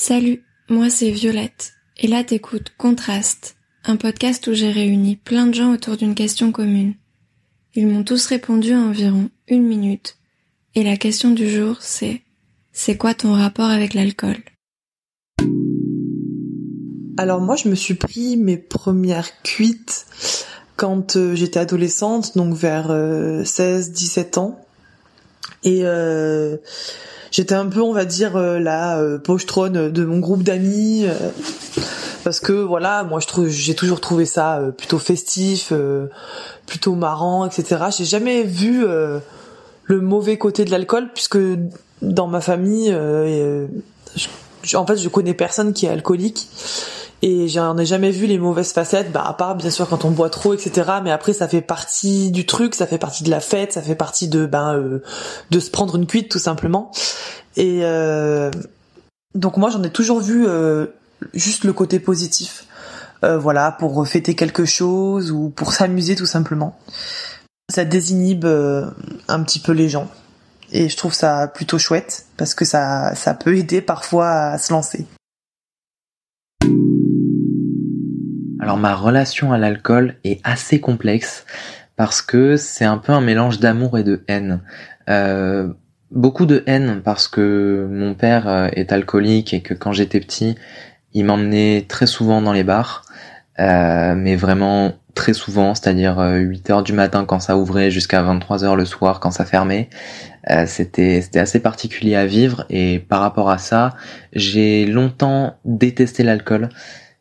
Salut, moi c'est Violette, et là t'écoutes Contraste, un podcast où j'ai réuni plein de gens autour d'une question commune. Ils m'ont tous répondu à environ une minute, et la question du jour c'est c'est quoi ton rapport avec l'alcool? Alors moi je me suis pris mes premières cuites quand euh, j'étais adolescente, donc vers 16-17 euh, ans. Et euh, j'étais un peu, on va dire, euh, la euh, pochetronne de mon groupe d'amis. Euh, parce que voilà, moi j'ai toujours trouvé ça plutôt festif, plutôt marrant, etc. J'ai jamais vu le mauvais côté de l'alcool, puisque dans ma famille, en fait, je connais personne qui est alcoolique et j'en ai jamais vu les mauvaises facettes bah à part bien sûr quand on boit trop etc mais après ça fait partie du truc ça fait partie de la fête ça fait partie de ben euh, de se prendre une cuite tout simplement. Et euh, donc moi j'en ai toujours vu euh, juste le côté positif. Voilà pour fêter quelque chose ou pour s'amuser tout simplement. Ça désinhibe un petit peu les gens. Et je trouve ça plutôt chouette parce que ça ça peut aider parfois à se lancer Alors ma relation à l'alcool est assez complexe parce que c'est un peu un mélange d'amour et de haine. Euh, beaucoup de haine parce que mon père euh, est alcoolique et que quand j'étais petit, il m'emmenait très souvent dans les bars, euh, mais vraiment très souvent, c'est-à-dire 8 heures du matin quand ça ouvrait jusqu'à 23 heures le soir quand ça fermait. c'était c'était assez particulier à vivre et par rapport à ça, j'ai longtemps détesté l'alcool.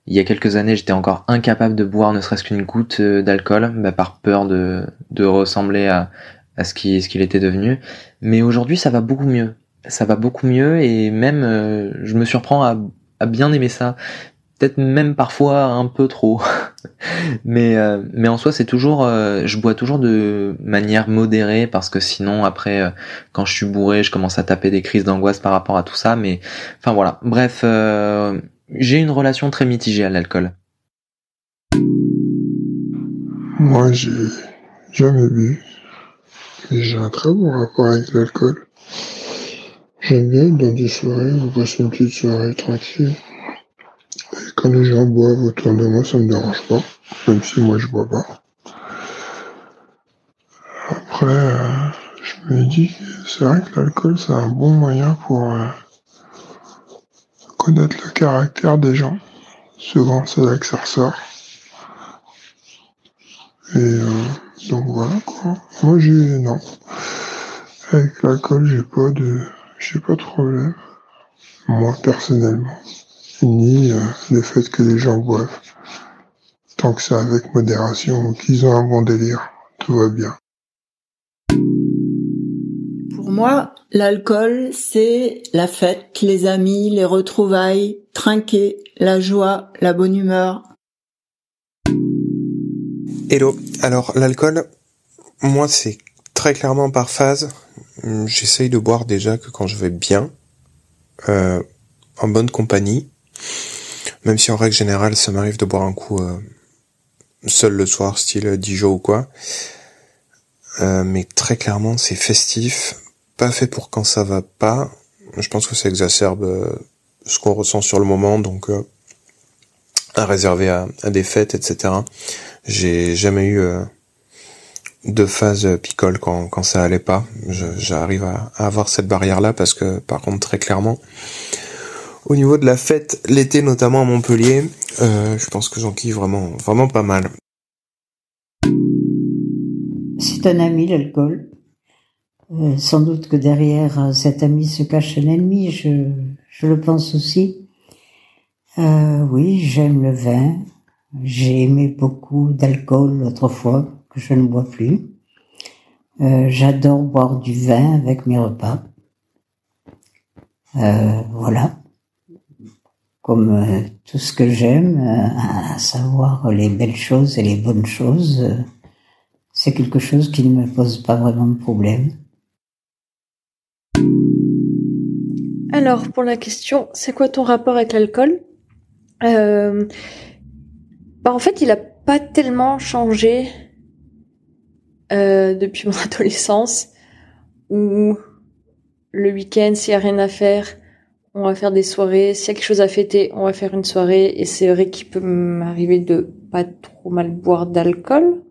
Il y a quelques années, j'étais encore incapable de boire ne serait-ce qu'une goutte euh, d'alcool, bah, par peur de, de ressembler à, à ce qui ce qu'il était devenu. Mais aujourd'hui, ça va beaucoup mieux. Ça va beaucoup mieux et même euh, je me surprends à, à bien aimer ça. Peut-être même parfois un peu trop. mais euh, mais en soi, c'est toujours je bois toujours de manière modérée parce que sinon après quand je suis bourré, je commence à taper des crises d'angoisse par rapport à tout ça. Mais enfin voilà. Bref j'ai une relation très mitigée à l'alcool. Moi, j'ai jamais bu. J'ai un très bon rapport avec l'alcool. J'aime bien dans des soirées, vous passer une petite soirée tranquille. Et quand les gens boivent autour de moi, ça me dérange pas. Même si moi je bois pas. Après, euh, je me dis que c'est vrai que l'alcool, c'est un bon moyen pour euh, connaître le caractère des gens. Souvent, c'est là que ça ressort. Et euh, donc voilà quoi. Moi j'ai non. Avec l'alcool j'ai pas de j'ai pas de problème. Moi personnellement. Ni euh, le fait que les gens boivent. Tant que c'est avec modération, qu'ils ont un bon délire, tout va bien. Moi, l'alcool, c'est la fête, les amis, les retrouvailles, trinquer, la joie, la bonne humeur. Hello. Alors, l'alcool, moi, c'est très clairement par phase. J'essaye de boire déjà que quand je vais bien, euh, en bonne compagnie. Même si en règle générale, ça m'arrive de boire un coup euh, seul le soir, style Dijon ou quoi. Euh, mais très clairement, c'est festif, pas fait pour quand ça va pas. Je pense que ça exacerbe euh, ce qu'on ressent sur le moment, donc euh, à réserver à, des fêtes, etc. J'ai jamais eu euh, de phase picole quand, quand ça allait pas. J'arrive à, avoir cette barrière là parce que par contre très clairement, au niveau de la fête, l'été notamment à Montpellier, je pense que j'en kiffe vraiment, vraiment pas mal. C'est un ami l'alcool. Euh, sans doute que derrière euh, cet ami se cache un ennemi, je, le pense aussi. Euh, oui, j'aime le vin. J'ai aimé beaucoup d'alcool autrefois, que je ne bois plus. Euh, J'adore boire du vin avec mes repas. Voilà. Comme tout ce que j'aime, à savoir les belles choses et les bonnes choses, c'est quelque chose qui ne me pose pas vraiment de problème. Alors, pour la question, c'est quoi ton rapport avec l'alcool? Euh, bah, En fait, il a pas tellement changé euh, depuis mon adolescence, où le week-end, s'il n'y a rien à faire, on va faire des soirées. S'il y a quelque chose à fêter, on va faire une soirée. Et c'est vrai qu'il peut m'arriver de pas trop mal boire d'alcool.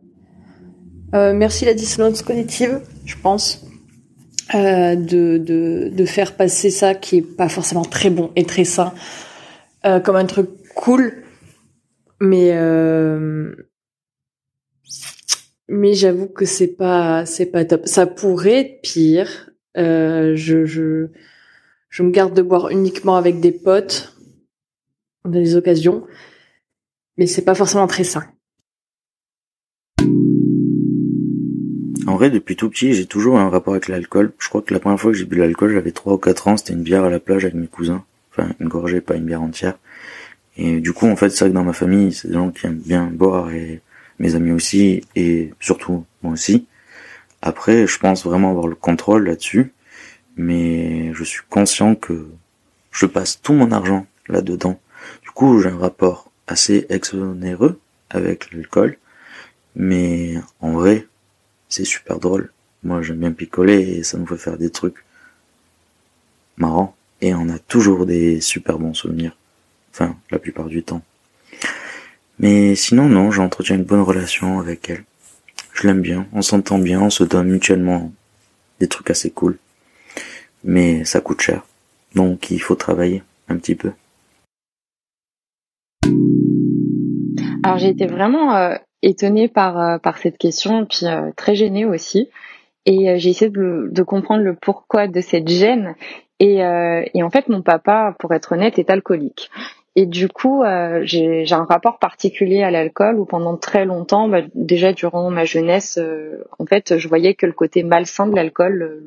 Euh, merci la dissonance cognitive, je pense, euh, de, de, de faire passer ça qui est pas forcément très bon et très sain euh, comme un truc cool. Mais euh, mais j'avoue que c'est pas c'est pas top. Ça pourrait être pire. Euh, je, je je me garde de boire uniquement avec des potes dans des occasions, mais c'est pas forcément très sain. En vrai, depuis tout petit, j'ai toujours un rapport avec l'alcool. Je crois que la première fois que j'ai bu l'alcool, j'avais 3 ou 4 ans, c'était une bière à la plage avec mes cousins. Enfin, une gorgée, pas une bière entière. Et du coup, en fait, c'est vrai que dans ma famille, c'est des gens qui aiment bien boire et mes amis aussi, et surtout moi aussi. Après, je pense vraiment avoir le contrôle là-dessus, mais je suis conscient que je passe tout mon argent là-dedans. Du coup, j'ai un rapport assez exonéreux avec l'alcool, mais en vrai, c'est super drôle. Moi, j'aime bien picoler et ça nous fait faire des trucs marrants, et on a toujours des super bons souvenirs. Enfin, la plupart du temps. Mais sinon, non, j'entretiens une bonne relation avec elle. Je l'aime bien, on s'entend bien, on se donne mutuellement des trucs assez cool. Mais ça coûte cher. Donc il faut travailler un petit peu. Alors j'ai été vraiment euh, étonnée par, euh, par cette question, puis euh, très gênée aussi. Et j'ai essayé de, comprendre le pourquoi de cette gêne. Et, et en fait, mon papa, pour être honnête, est alcoolique. Et du coup, euh, j'ai un rapport particulier à l'alcool où pendant très longtemps, bah, déjà durant ma jeunesse, en fait, je voyais que le côté malsain de l'alcool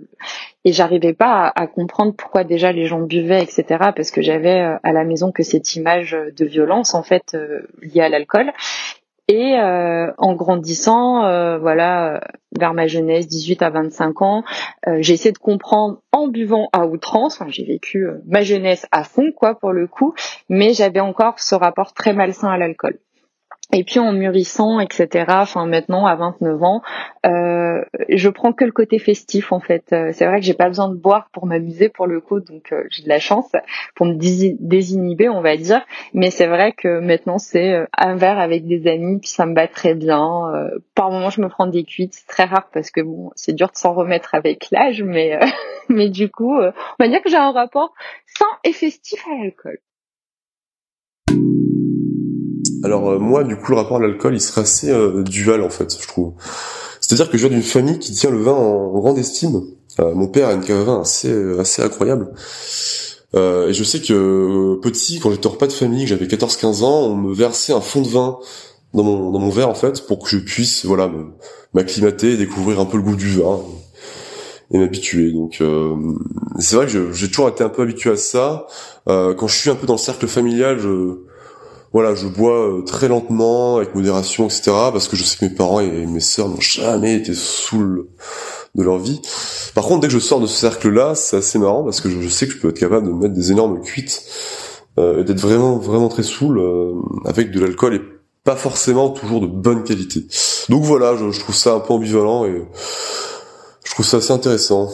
et j'arrivais pas à, comprendre pourquoi déjà les gens buvaient, etc. Parce que j'avais euh, à la maison que cette image de violence en fait euh, liée à l'alcool. Et euh, en grandissant, euh, voilà, vers ma jeunesse, 18 à 25 ans, euh, j'ai essayé de comprendre en buvant à outrance. Enfin, j'ai vécu euh, ma jeunesse à fond, quoi, pour le coup, mais j'avais encore ce rapport très malsain à l'alcool. Et puis en mûrissant, etc. Enfin maintenant à 29 ans, euh, je prends que le côté festif en fait. Euh, c'est vrai que j'ai pas besoin de boire pour m'amuser pour le coup, donc euh, j'ai de la chance pour me désinhiber, on va dire. Mais c'est vrai que maintenant c'est un verre avec des amis, puis ça me va très bien. Par moments je me prends des cuites, c'est très rare parce que bon, c'est dur de s'en remettre avec l'âge, mais mais du coup, on va dire que j'ai un rapport sain et festif à l'alcool. Alors euh, moi, du coup, le rapport à l'alcool, il serait assez euh, dual en fait, je trouve. C'est-à-dire que je viens d'une famille qui tient le vin en, grande estime. Euh, mon père a une cave à vin assez assez incroyable. et je sais que petit, quand j'étais en repas de famille, j'avais 14-15 ans, on me versait un fond de vin dans mon dans mon verre en fait pour que je puisse voilà m'acclimater, découvrir un peu le goût du vin et m'habituer. Donc c'est vrai que j'ai toujours été un peu habitué à ça. quand je suis un peu dans le cercle familial, je voilà, je bois euh, très lentement, avec modération, etc. Parce que je sais que mes parents et mes sœurs n'ont jamais été saouls de leur vie. Par contre, dès que je sors de ce cercle-là, c'est assez marrant parce que je, sais que je peux être capable de mettre des énormes cuites euh, et d'être vraiment, vraiment très saoul euh, avec de l'alcool et pas forcément toujours de bonne qualité. Donc voilà, je, je trouve ça un peu ambivalent et je trouve ça assez intéressant.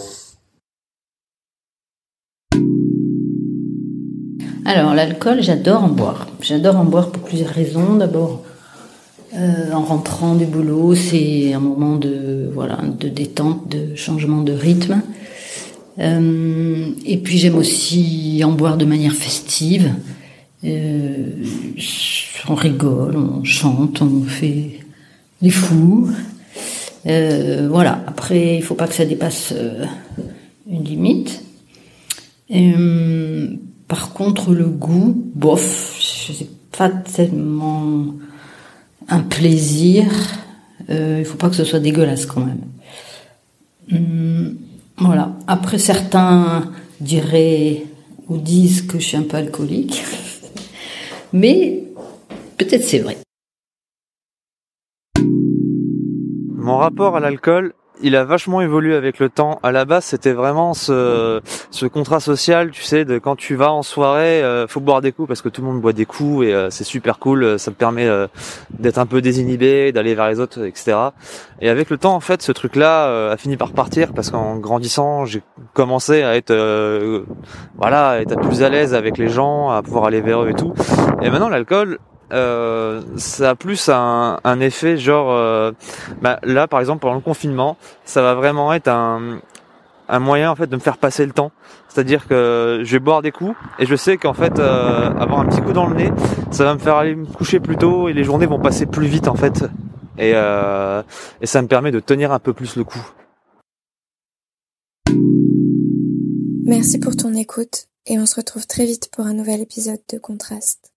Alors, l'alcool, j'adore en boire. J'adore en boire pour plusieurs raisons. D'abord, euh, en rentrant du boulot, c'est un moment de voilà de détente, de changement de rythme. Euh, et puis j'aime aussi en boire de manière festive. Euh, on rigole, on chante, on fait les fous. Voilà. Après, il faut pas que ça dépasse une limite. Par contre, le goût, bof, c'est pas tellement un plaisir. Euh, il faut pas que ce soit dégueulasse quand même. Hum, voilà. Après, certains diraient ou disent que je suis un peu alcoolique, mais peut-être c'est vrai. Mon rapport à l'alcool il a vachement évolué avec le temps. À la base, c'était vraiment ce, contrat social, tu sais, de quand tu vas en soirée, euh, faut boire des coups parce que tout le monde boit des coups et euh, c'est super cool. Ça te permet euh, d'être un peu désinhibé, d'aller vers les autres, etc. Et avec le temps, en fait, ce truc-là a fini par partir parce qu'en grandissant, j'ai commencé à être, voilà, à être plus à l'aise avec les gens, à pouvoir aller vers eux et tout. Et maintenant, l'alcool, euh, ça a plus un, effet genre euh, bah, là par exemple pendant le confinement ça va vraiment être un, un moyen en fait de me faire passer le temps. C'est-à-dire que je vais boire des coups et je sais qu'en fait euh, avoir un petit coup dans le nez ça va me faire aller me coucher plus tôt et les journées vont passer plus vite en fait. Et, et ça me permet de tenir un peu plus le coup. Merci pour ton écoute et on se retrouve très vite pour un nouvel épisode de Contraste.